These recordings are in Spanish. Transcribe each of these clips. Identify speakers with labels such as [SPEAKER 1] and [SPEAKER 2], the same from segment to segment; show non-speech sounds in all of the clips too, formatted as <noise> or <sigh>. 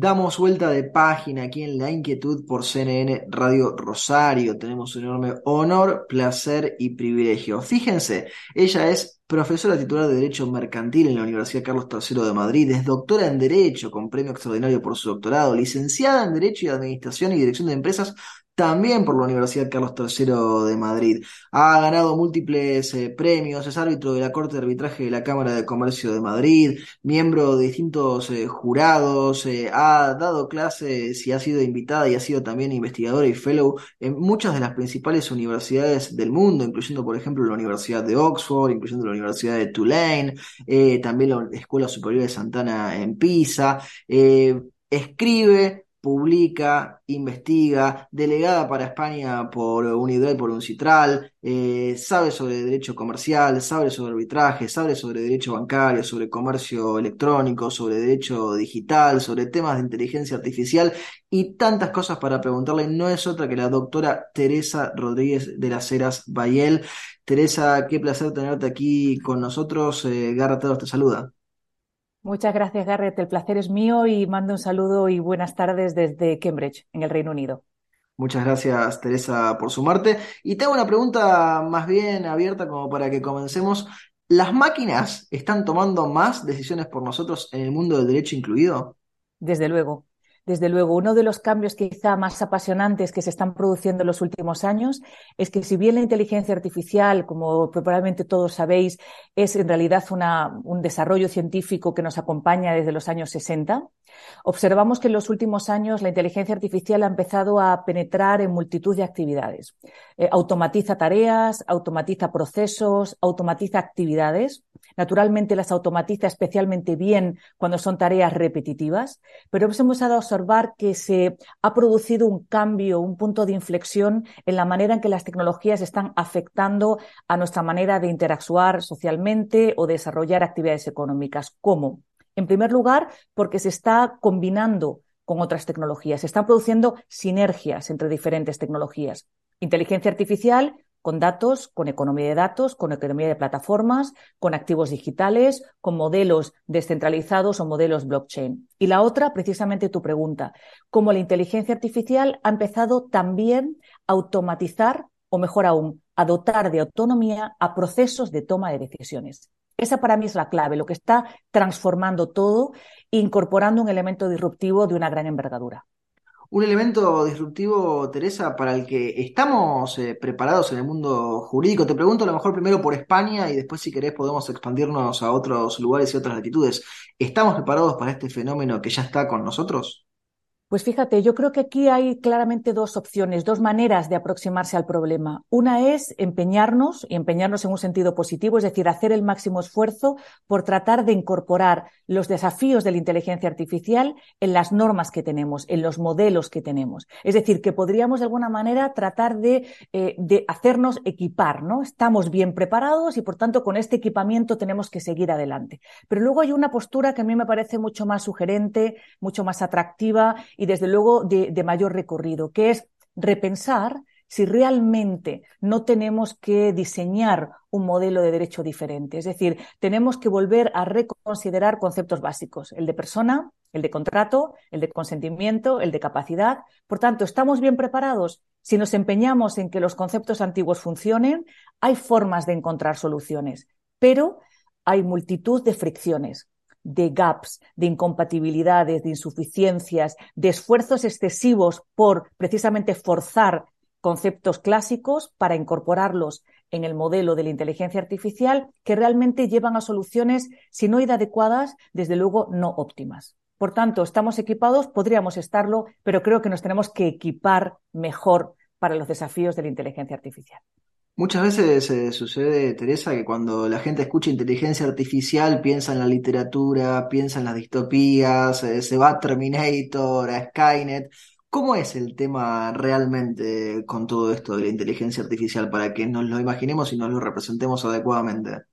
[SPEAKER 1] Damos vuelta de página aquí en La Inquietud por CNN Radio Rosario. Tenemos un enorme honor, placer y privilegio. Fíjense, ella es profesora titular de Derecho Mercantil en la Universidad Carlos III de Madrid, es doctora en Derecho con premio extraordinario por su doctorado, licenciada en Derecho y Administración y Dirección de Empresas también por la Universidad Carlos III de Madrid. Ha ganado múltiples eh, premios, es árbitro de la Corte de Arbitraje de la Cámara de Comercio de Madrid, miembro de distintos eh, jurados, eh, ha dado clases y ha sido invitada y ha sido también investigadora y fellow en muchas de las principales universidades del mundo, incluyendo por ejemplo la Universidad de Oxford, incluyendo la Universidad de Tulane, también la Escuela Superior de Santana en Pisa. escribe publica, investiga, delegada para España por Unidad y por Uncitral, eh, sabe sobre derecho comercial, sabe sobre arbitraje, sabe sobre derecho bancario, sobre comercio electrónico, sobre derecho digital, sobre temas de inteligencia artificial y tantas cosas para preguntarle. No es otra que la doctora Teresa Rodríguez de las Heras Bayel. Teresa, qué placer tenerte aquí con nosotros. Eh, te saluda.
[SPEAKER 2] Muchas gracias, Garrett. El placer es mío y mando un saludo y buenas tardes desde Cambridge, en el Reino Unido.
[SPEAKER 1] Muchas gracias, Teresa, por sumarte. Y tengo una pregunta más bien abierta como para que comencemos. ¿Las máquinas están tomando más decisiones por nosotros en el mundo del derecho incluido?
[SPEAKER 2] Desde luego. Desde luego, uno de los cambios quizá más apasionantes que se están produciendo en los últimos años es que si bien la inteligencia artificial, como probablemente todos sabéis, es en realidad un desarrollo científico que nos acompaña desde los años 60, observamos que en los últimos años la inteligencia artificial ha empezado a penetrar en multitud de actividades. Eh, automatiza tareas, automatiza procesos, automatiza actividades. Naturalmente las automatiza especialmente bien cuando son tareas repetitivas, pero hemos empezado observar que se ha producido un cambio, un punto de inflexión en la manera en que las tecnologías están afectando a nuestra manera de interactuar socialmente o desarrollar actividades económicas. ¿Cómo? En primer lugar, porque se está combinando con otras tecnologías, se están produciendo sinergias entre diferentes tecnologías. Inteligencia artificial con datos, con economía de datos, con economía de plataformas, con activos digitales, con modelos descentralizados o modelos blockchain. Y la otra, precisamente tu pregunta, cómo la inteligencia artificial ha empezado también a automatizar, o mejor aún, a dotar de autonomía a procesos de toma de decisiones. Esa para mí es la clave, lo que está transformando todo, incorporando un elemento disruptivo de una gran envergadura
[SPEAKER 1] un elemento disruptivo, Teresa, para el que estamos eh, preparados en el mundo jurídico. Te pregunto a lo mejor primero por España y después si querés podemos expandirnos a otros lugares y otras latitudes. ¿Estamos preparados para este fenómeno que ya está con nosotros?
[SPEAKER 2] Pues fíjate, yo creo que aquí hay claramente dos opciones, dos maneras de aproximarse al problema. Una es empeñarnos, y empeñarnos en un sentido positivo, es decir, hacer el máximo esfuerzo por tratar de incorporar los desafíos de la inteligencia artificial en las normas que tenemos, en los modelos que tenemos. Es decir, que podríamos de alguna manera tratar de, eh, hacernos equipar, ¿no? Estamos bien preparados y por tanto con este equipamiento tenemos que seguir adelante. Pero luego hay una postura que a mí me parece mucho más sugerente, mucho más atractiva y desde luego de, mayor recorrido, que es repensar si realmente no tenemos que diseñar un modelo de derecho diferente. Es decir, tenemos que volver a reconsiderar conceptos básicos, el de persona, el de contrato, el de consentimiento, el de capacidad. Por tanto, ¿estamos bien preparados? Si nos empeñamos en que los conceptos antiguos funcionen, hay formas de encontrar soluciones, pero hay multitud de fricciones de gaps, de incompatibilidades, de insuficiencias, de esfuerzos excesivos por precisamente forzar conceptos clásicos para incorporarlos en el modelo de la inteligencia artificial que realmente llevan a soluciones, si no inadecuadas, desde luego no óptimas. Por tanto, estamos equipados, podríamos estarlo, pero creo que nos tenemos que equipar mejor para los desafíos de la inteligencia artificial.
[SPEAKER 1] Muchas veces eh, sucede, Teresa, que cuando la gente escucha inteligencia artificial piensa en la literatura, piensa en las distopías, eh, se va a Terminator, a Skynet. ¿Cómo es el tema realmente con todo esto de la inteligencia artificial para que nos lo imaginemos y nos lo representemos adecuadamente?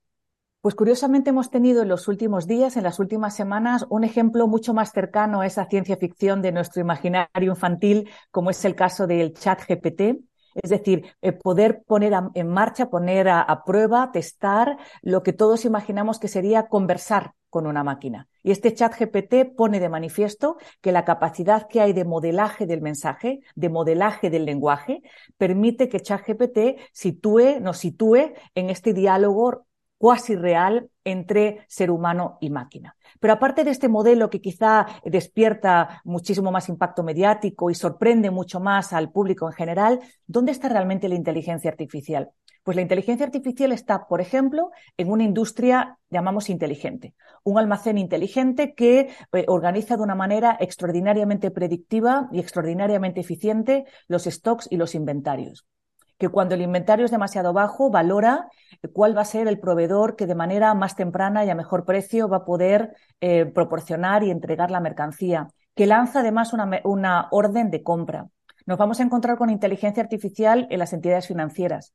[SPEAKER 2] Pues curiosamente hemos tenido en los últimos días, en las últimas semanas, un ejemplo mucho más cercano a esa ciencia ficción de nuestro imaginario infantil, como es el caso del chat GPT. Es decir, eh, poder poner en marcha, poner a, prueba, testar lo que todos imaginamos que sería conversar con una máquina. Y este chat GPT pone de manifiesto que la capacidad que hay de modelaje del mensaje, de modelaje del lenguaje, permite que chat GPT sitúe, nos sitúe en este diálogo cuasi real entre ser humano y máquina. Pero aparte de este modelo que quizá despierta muchísimo más impacto mediático y sorprende mucho más al público en general, ¿dónde está realmente la inteligencia artificial? Pues la inteligencia artificial está, por ejemplo, en una industria, llamamos inteligente, un almacén inteligente que eh, organiza de una manera extraordinariamente predictiva y extraordinariamente eficiente los stocks y los inventarios que cuando el inventario es demasiado bajo, valora cuál va a ser el proveedor que de manera más temprana y a mejor precio va a poder eh, proporcionar y entregar la mercancía, que lanza además una orden de compra. Nos vamos a encontrar con inteligencia artificial en las entidades financieras,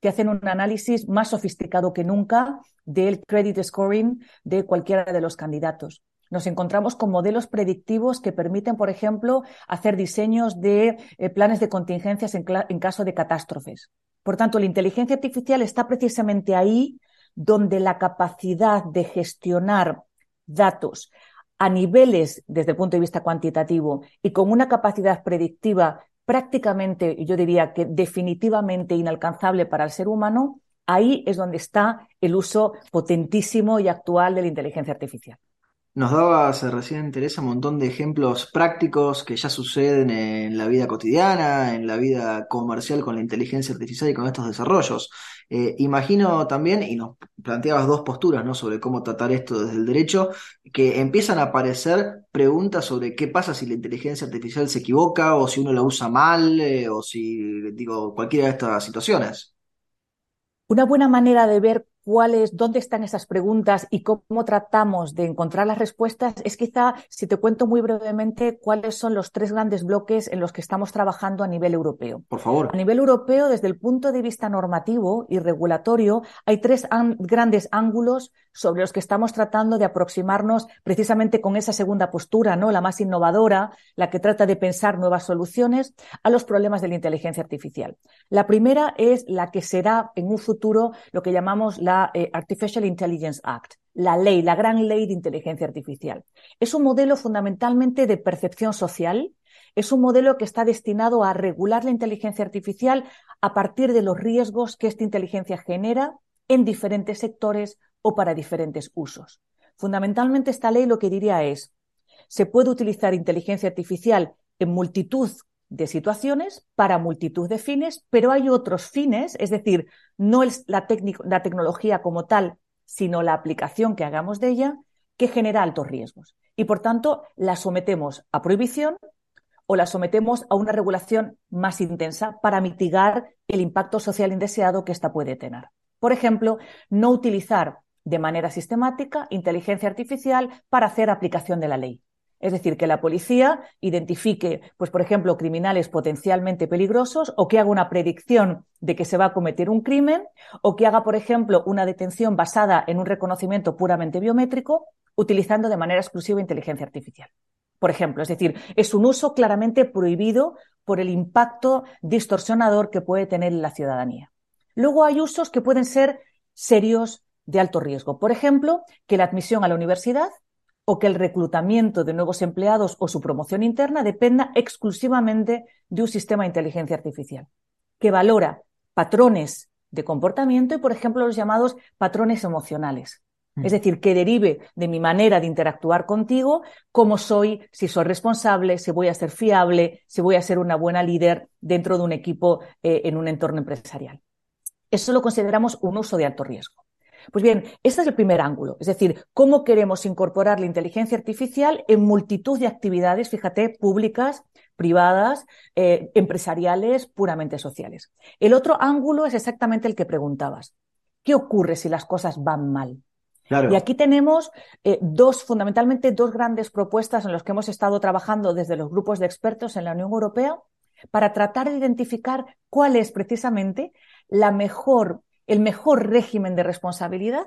[SPEAKER 2] que hacen un análisis más sofisticado que nunca del credit scoring de cualquiera de los candidatos. Nos encontramos con modelos predictivos que permiten, por ejemplo, hacer diseños de eh, planes de contingencias en, en caso de catástrofes. Por tanto, la inteligencia artificial está precisamente ahí donde la capacidad de gestionar datos a niveles desde el punto de vista cuantitativo y con una capacidad predictiva prácticamente, yo diría que definitivamente inalcanzable para el ser humano, ahí es donde está el uso potentísimo y actual de la inteligencia artificial.
[SPEAKER 1] Nos dabas recién, Teresa, un montón de ejemplos prácticos que ya suceden en la vida cotidiana, en la vida comercial con la inteligencia artificial y con estos desarrollos. Eh, imagino también, y nos planteabas dos posturas ¿no? sobre cómo tratar esto desde el derecho, que empiezan a aparecer preguntas sobre qué pasa si la inteligencia artificial se equivoca o si uno la usa mal eh, o si, digo, cualquiera de estas situaciones.
[SPEAKER 2] Una buena manera de ver cuáles, dónde están esas preguntas y cómo tratamos de encontrar las respuestas, es quizá, si te cuento muy brevemente, cuáles son los tres grandes bloques en los que estamos trabajando a nivel europeo.
[SPEAKER 1] Por favor.
[SPEAKER 2] A nivel europeo, desde el punto de vista normativo y regulatorio, hay tres grandes ángulos sobre los que estamos tratando de aproximarnos precisamente con esa segunda postura, ¿no? La más innovadora, la que trata de pensar nuevas soluciones a los problemas de la inteligencia artificial. La primera es la que será en un futuro lo que llamamos la eh, Artificial Intelligence Act, la ley, la gran ley de inteligencia artificial. Es un modelo fundamentalmente de percepción social, es un modelo que está destinado a regular la inteligencia artificial a partir de los riesgos que esta inteligencia genera en diferentes sectores o para diferentes usos. Fundamentalmente esta ley lo que diría es, se puede utilizar inteligencia artificial en multitud de situaciones para multitud de fines, pero hay otros fines, es decir, no es la, la tecnología como tal, sino la aplicación que hagamos de ella, que genera altos riesgos. Y por tanto, la sometemos a prohibición o la sometemos a una regulación más intensa para mitigar el impacto social indeseado que ésta puede tener. Por ejemplo, no utilizar de manera sistemática inteligencia artificial para hacer aplicación de la ley. Es decir, que la policía identifique, pues, por ejemplo, criminales potencialmente peligrosos o que haga una predicción de que se va a cometer un crimen o que haga, por ejemplo, una detención basada en un reconocimiento puramente biométrico utilizando de manera exclusiva inteligencia artificial. Por ejemplo, es decir, es un uso claramente prohibido por el impacto distorsionador que puede tener en la ciudadanía. Luego hay usos que pueden ser serios de alto riesgo. Por ejemplo, que la admisión a la universidad o que el reclutamiento de nuevos empleados o su promoción interna dependa exclusivamente de un sistema de inteligencia artificial, que valora patrones de comportamiento y, por ejemplo, los llamados patrones emocionales. Mm. Es decir, que derive de mi manera de interactuar contigo, cómo soy, si soy responsable, si voy a ser fiable, si voy a ser una buena líder dentro de un equipo eh, en un entorno empresarial. Eso lo consideramos un uso de alto riesgo. Pues bien, este es el primer ángulo, es decir, cómo queremos incorporar la inteligencia artificial en multitud de actividades, fíjate, públicas, privadas, eh, empresariales, puramente sociales. El otro ángulo es exactamente el que preguntabas. ¿Qué ocurre si las cosas van mal? Y aquí tenemos eh, dos, fundamentalmente dos grandes propuestas en las que hemos estado trabajando desde los grupos de expertos en la Unión Europea para tratar de identificar cuál es precisamente la mejor, el mejor régimen de responsabilidad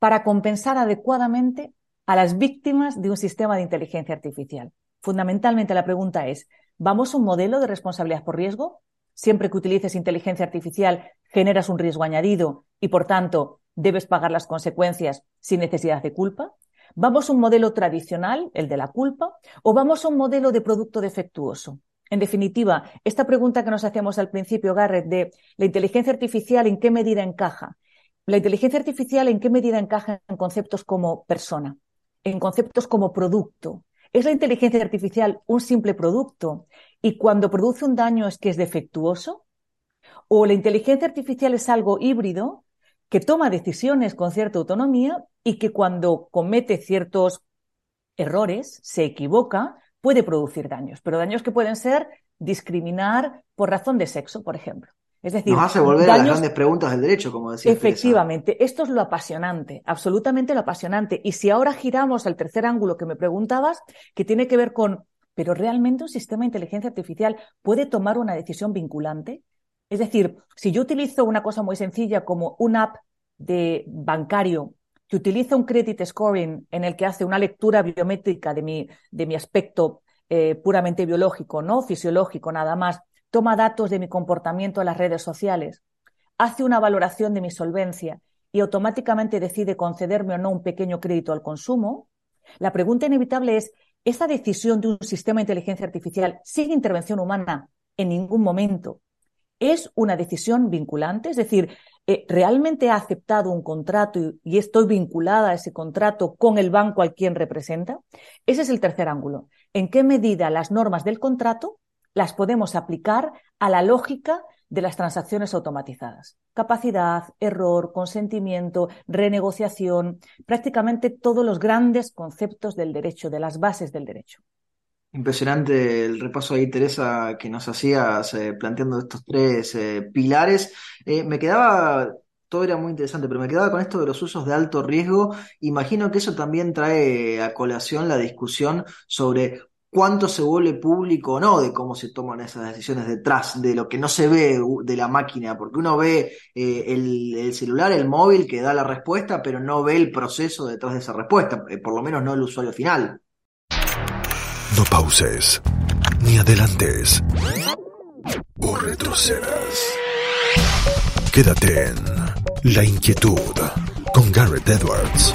[SPEAKER 2] para compensar adecuadamente a las víctimas de un sistema de inteligencia artificial. Fundamentalmente la pregunta es, ¿vamos a un modelo de responsabilidad por riesgo? Siempre que utilices inteligencia artificial generas un riesgo añadido y, por tanto, debes pagar las consecuencias sin necesidad de culpa. ¿Vamos a un modelo tradicional, el de la culpa, o vamos a un modelo de producto defectuoso? En definitiva, esta pregunta que nos hacíamos al principio, Garrett, de la inteligencia artificial, ¿en qué medida encaja? La inteligencia artificial, ¿en qué medida encaja en conceptos como persona? En conceptos como producto. ¿Es la inteligencia artificial un simple producto y cuando produce un daño es que es defectuoso? ¿O la inteligencia artificial es algo híbrido que toma decisiones con cierta autonomía y que cuando comete ciertos errores, se equivoca, puede producir daños, pero daños que pueden ser discriminar por razón de sexo, por ejemplo. Es decir,
[SPEAKER 1] nos hace volver a las grandes preguntas del derecho, como decía.
[SPEAKER 2] Efectivamente, esto es lo apasionante, absolutamente lo apasionante. Y si ahora giramos al tercer ángulo que me preguntabas, que tiene que ver con, pero realmente un sistema de inteligencia artificial puede tomar una decisión vinculante. Es decir, si yo utilizo una cosa muy sencilla como una app de bancario que utiliza un credit scoring en el que hace una lectura biométrica de mi, de mi aspecto eh, puramente biológico, no fisiológico, nada más, toma datos de mi comportamiento en las redes sociales, hace una valoración de mi solvencia y automáticamente decide concederme o no un pequeño crédito al consumo, la pregunta inevitable es, ¿esa decisión de un sistema de inteligencia artificial sin intervención humana en ningún momento es una decisión vinculante? Es decir, eh, ¿realmente ha aceptado un contrato y, estoy vinculada a ese contrato con el banco al quien representa? Ese es el tercer ángulo. ¿En qué medida las normas del contrato las podemos aplicar a la lógica de las transacciones automatizadas? Capacidad, error, consentimiento, renegociación, prácticamente todos los grandes conceptos del derecho, de las bases del derecho.
[SPEAKER 1] Impresionante el repaso ahí, Teresa, que nos hacías eh, planteando estos tres eh, pilares. Eh, me quedaba, todo era muy interesante, pero me quedaba con esto de los usos de alto riesgo. Imagino que eso también trae a colación la discusión sobre cuánto se vuelve público o no de cómo se toman esas decisiones detrás de lo que no se ve de la máquina, porque uno ve el, el, celular, el móvil que da la respuesta, pero no ve el proceso detrás de esa respuesta, por lo menos no el usuario final.
[SPEAKER 3] No pauses, ni adelantes, o retrocedas. Quédate en La Inquietud con Garrett Edwards.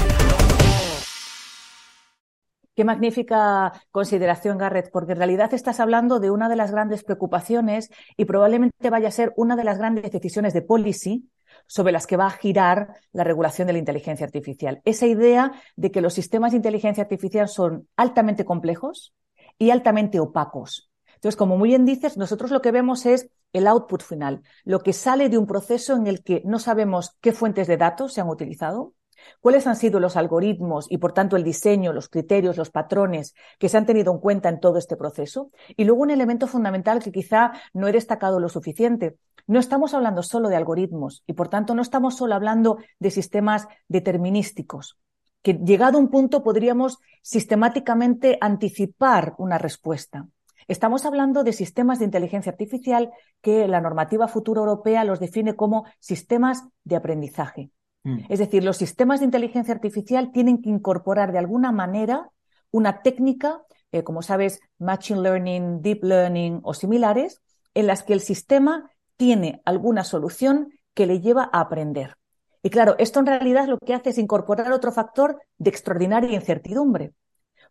[SPEAKER 2] Qué magnífica consideración, Garrett, porque en realidad estás hablando de una de las grandes preocupaciones y probablemente vaya a ser una de las grandes decisiones de policy sobre las que va a girar la regulación de la inteligencia artificial. Esa idea de que los sistemas de inteligencia artificial son altamente complejos, y altamente opacos. Entonces, como muy bien dices, nosotros lo que vemos es el output final, lo que sale de un proceso en el que no sabemos qué fuentes de datos se han utilizado, cuáles han sido los algoritmos y, por tanto, el diseño, los criterios, los patrones que se han tenido en cuenta en todo este proceso. Y luego un elemento fundamental que quizá no he destacado lo suficiente. No estamos hablando solo de algoritmos y, por tanto, no estamos solo hablando de sistemas determinísticos que llegado a un punto podríamos sistemáticamente anticipar una respuesta. Estamos hablando de sistemas de inteligencia artificial que la normativa futura europea los define como sistemas de aprendizaje. Mm. Es decir, los sistemas de inteligencia artificial tienen que incorporar de alguna manera una técnica, eh, como sabes, Machine Learning, Deep Learning o similares, en las que el sistema tiene alguna solución que le lleva a aprender. Y claro, esto en realidad lo que hace es incorporar otro factor de extraordinaria incertidumbre.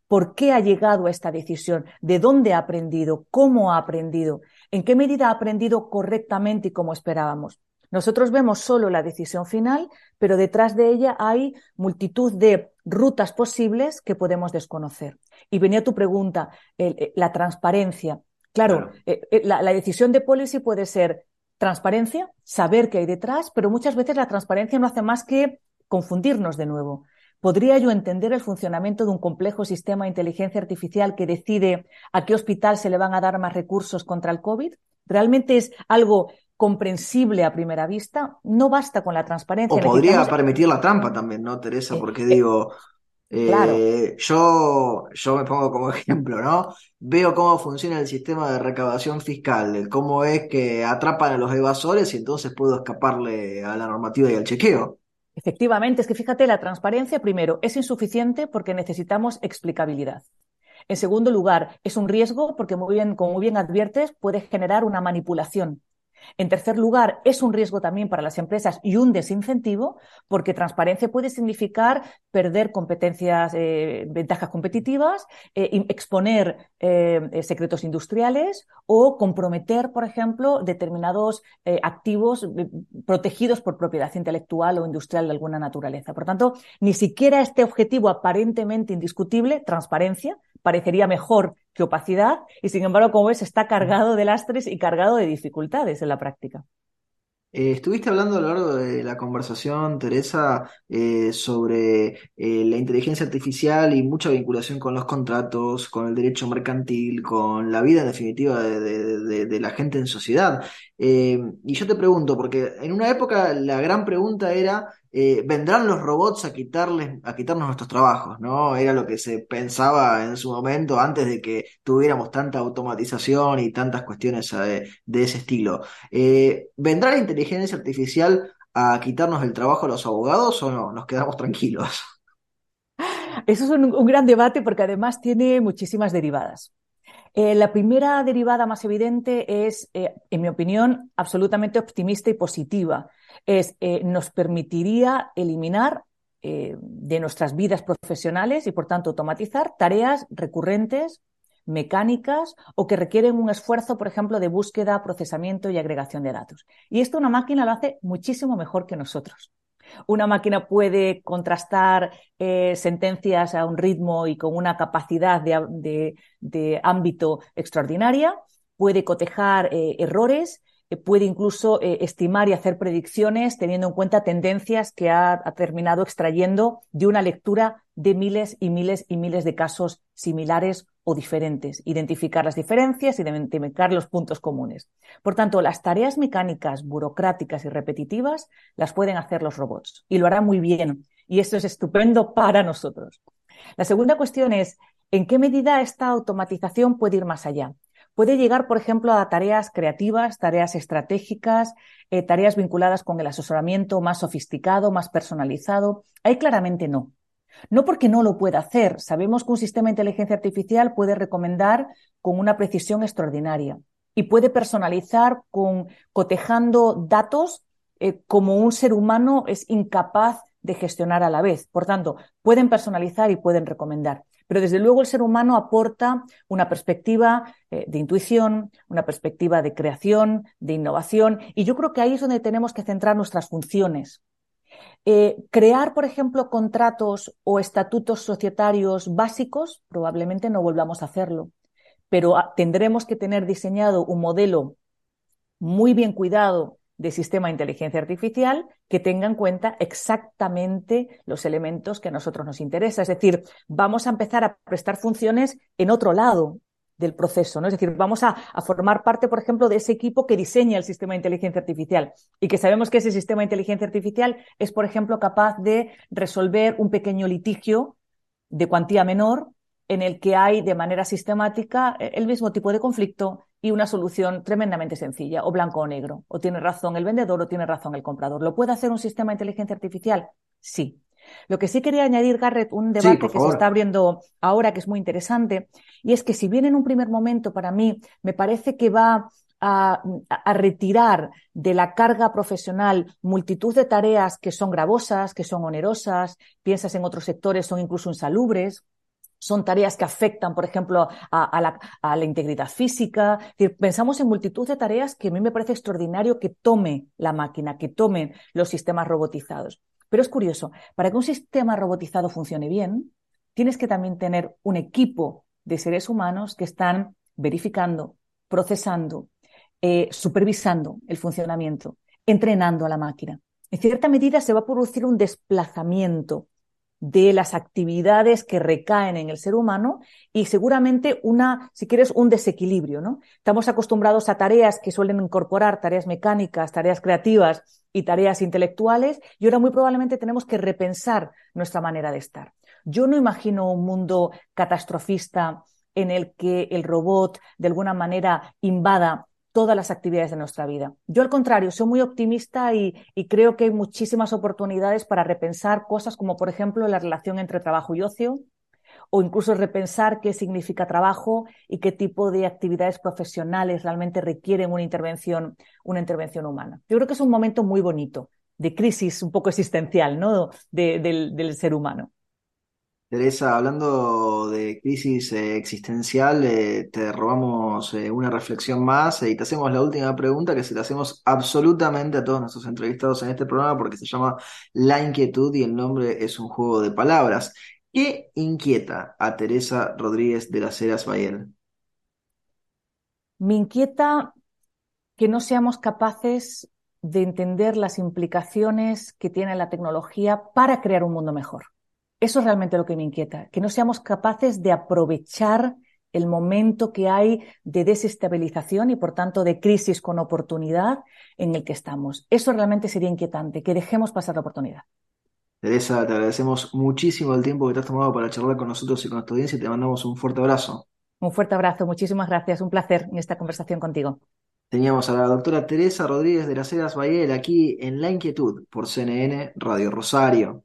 [SPEAKER 2] ¿Por qué ha llegado a esta decisión? ¿De dónde ha aprendido? ¿Cómo ha aprendido? ¿En qué medida ha aprendido correctamente y como esperábamos? Nosotros vemos solo la decisión final, pero detrás de ella hay multitud de rutas posibles que podemos desconocer. Y venía tu pregunta, eh, la transparencia. Claro, eh, eh, la, la, decisión de policy puede ser transparencia, saber qué hay detrás, pero muchas veces la transparencia no hace más que confundirnos de nuevo. ¿Podría yo entender el funcionamiento de un complejo sistema de inteligencia artificial que decide a qué hospital se le van a dar más recursos contra el COVID? ¿Realmente es algo comprensible a primera vista? No basta con la transparencia.
[SPEAKER 1] O podría permitir la trampa también, ¿no, Teresa? Eh, Porque eh, digo, eh, yo, yo me pongo como <laughs> ejemplo, ¿no? Veo cómo funciona el sistema de recaudación fiscal, cómo es que atrapan a los evasores y entonces puedo escaparle a la normativa y al chequeo.
[SPEAKER 2] Efectivamente, es que fíjate, la transparencia, primero, es insuficiente porque necesitamos explicabilidad. En segundo lugar, es un riesgo porque, muy bien, como muy bien adviertes, puede generar una manipulación en tercer lugar, es un riesgo también para las empresas y un desincentivo, porque transparencia puede significar perder competencias, eh, ventajas competitivas, eh, exponer eh, secretos industriales o comprometer, por ejemplo, determinados activos protegidos por propiedad intelectual o industrial de alguna naturaleza. Por tanto, ni siquiera este objetivo aparentemente indiscutible, transparencia, parecería mejor que opacidad y sin embargo, como ves, está cargado de lastres y cargado de dificultades en la práctica.
[SPEAKER 1] Eh, estuviste hablando a lo largo de la conversación, Teresa, eh, sobre eh, la inteligencia artificial y mucha vinculación con los contratos, con el derecho mercantil, con la vida en definitiva de, la gente en sociedad. y yo te pregunto, porque en una época la gran pregunta era eh, vendrán los robots a a quitarnos nuestros trabajos, ¿no? Era lo que se pensaba en su momento antes de que tuviéramos tanta automatización y tantas cuestiones eh, de, ese estilo. Eh, ¿Vendrá la inteligencia artificial a quitarnos el trabajo a los abogados o no? Nos quedamos tranquilos. <laughs>
[SPEAKER 2] Eso es un, gran debate porque además tiene muchísimas derivadas. la primera derivada más evidente es, en mi opinión, absolutamente optimista y positiva es, eh, nos permitiría eliminar eh, de nuestras vidas profesionales y, por tanto, automatizar tareas recurrentes, mecánicas o que requieren un esfuerzo, por ejemplo, de búsqueda, procesamiento y agregación de datos. Y esto una máquina lo hace muchísimo mejor que nosotros. Una máquina puede contrastar eh, sentencias a un ritmo y con una capacidad de, ámbito extraordinaria, puede cotejar errores puede incluso eh, estimar y hacer predicciones teniendo en cuenta tendencias que ha, terminado extrayendo de una lectura de miles y miles y miles de casos similares o diferentes, identificar las diferencias, identificar los puntos comunes. Por tanto, las tareas mecánicas, burocráticas y repetitivas las pueden hacer los robots y lo harán muy bien. Y eso es estupendo para nosotros. La segunda cuestión es, ¿en qué medida esta automatización puede ir más allá? Puede llegar, por ejemplo, a tareas creativas, tareas estratégicas, eh, tareas vinculadas con el asesoramiento más sofisticado, más personalizado. Ahí claramente no. No porque no lo pueda hacer. Sabemos que un sistema de inteligencia artificial puede recomendar con una precisión extraordinaria y puede personalizar con cotejando datos eh, como un ser humano es incapaz de gestionar a la vez. Por tanto, pueden personalizar y pueden recomendar. Pero desde luego el ser humano aporta una perspectiva eh, de intuición, una perspectiva de creación, de innovación, y yo creo que ahí es donde tenemos que centrar nuestras funciones. Eh, crear, por ejemplo, contratos o estatutos societarios básicos, probablemente no volvamos a hacerlo, pero tendremos que tener diseñado un modelo muy bien cuidado de sistema de inteligencia artificial que tenga en cuenta exactamente los elementos que a nosotros nos interesa. Es decir, vamos a empezar a prestar funciones en otro lado del proceso, ¿no? Es decir, vamos a, formar parte, por ejemplo, de ese equipo que diseña el sistema de inteligencia artificial y que sabemos que ese sistema de inteligencia artificial es, por ejemplo, capaz de resolver un pequeño litigio de cuantía menor en el que hay de manera sistemática eh, el mismo tipo de conflicto y una solución tremendamente sencilla, o blanco o negro. O tiene razón el vendedor o tiene razón el comprador. ¿Lo puede hacer un sistema de inteligencia artificial? Sí. Lo que sí quería añadir, Garrett, un debate que se está abriendo ahora que es muy interesante, y es que si bien en un primer momento para mí me parece que va a, a, retirar de la carga profesional multitud de tareas que son gravosas, que son onerosas, piensas en otros sectores, son incluso insalubres, son tareas que afectan, por ejemplo, a, la, integridad física. pensamos en multitud de tareas que a mí me parece extraordinario que tome la máquina, que tomen los sistemas robotizados. Pero es curioso, para que un sistema robotizado funcione bien, tienes que también tener un equipo de seres humanos que están verificando, procesando, eh, supervisando el funcionamiento, entrenando a la máquina. En cierta medida se va a producir un desplazamiento de las actividades que recaen en el ser humano y seguramente una, si quieres, un desequilibrio, ¿no? Estamos acostumbrados a tareas que suelen incorporar tareas mecánicas, tareas creativas y tareas intelectuales y ahora muy probablemente tenemos que repensar nuestra manera de estar. Yo no imagino un mundo catastrofista en el que el robot de alguna manera invada todas las actividades de nuestra vida. Yo, al contrario, soy muy optimista y, creo que hay muchísimas oportunidades para repensar cosas como, por ejemplo, la relación entre trabajo y ocio, o incluso repensar qué significa trabajo y qué tipo de actividades profesionales realmente requieren una intervención, una intervención humana. Yo creo que es un momento muy bonito de crisis un poco existencial ¿no? De, del, del ser humano.
[SPEAKER 1] Teresa, hablando de crisis eh, existencial, eh, te robamos eh, una reflexión más y te hacemos la última pregunta que se la hacemos absolutamente a todos nuestros entrevistados en este programa porque se llama La Inquietud y el nombre es un juego de palabras. ¿Qué inquieta a Teresa Rodríguez de las Heras Bayel?
[SPEAKER 2] Me inquieta que no seamos capaces de entender las implicaciones que tiene la tecnología para crear un mundo mejor. Eso es realmente lo que me inquieta, que no seamos capaces de aprovechar el momento que hay de desestabilización y por tanto de crisis con oportunidad en el que estamos. Eso realmente sería inquietante, que dejemos pasar la oportunidad.
[SPEAKER 1] Teresa, te agradecemos muchísimo el tiempo que te has tomado para charlar con nosotros y con nuestra audiencia y te mandamos un fuerte abrazo.
[SPEAKER 2] Un fuerte abrazo, muchísimas gracias, un placer en esta conversación contigo.
[SPEAKER 1] Teníamos a la doctora Teresa Rodríguez de las Heras Bayel aquí en La Inquietud por CNN Radio Rosario.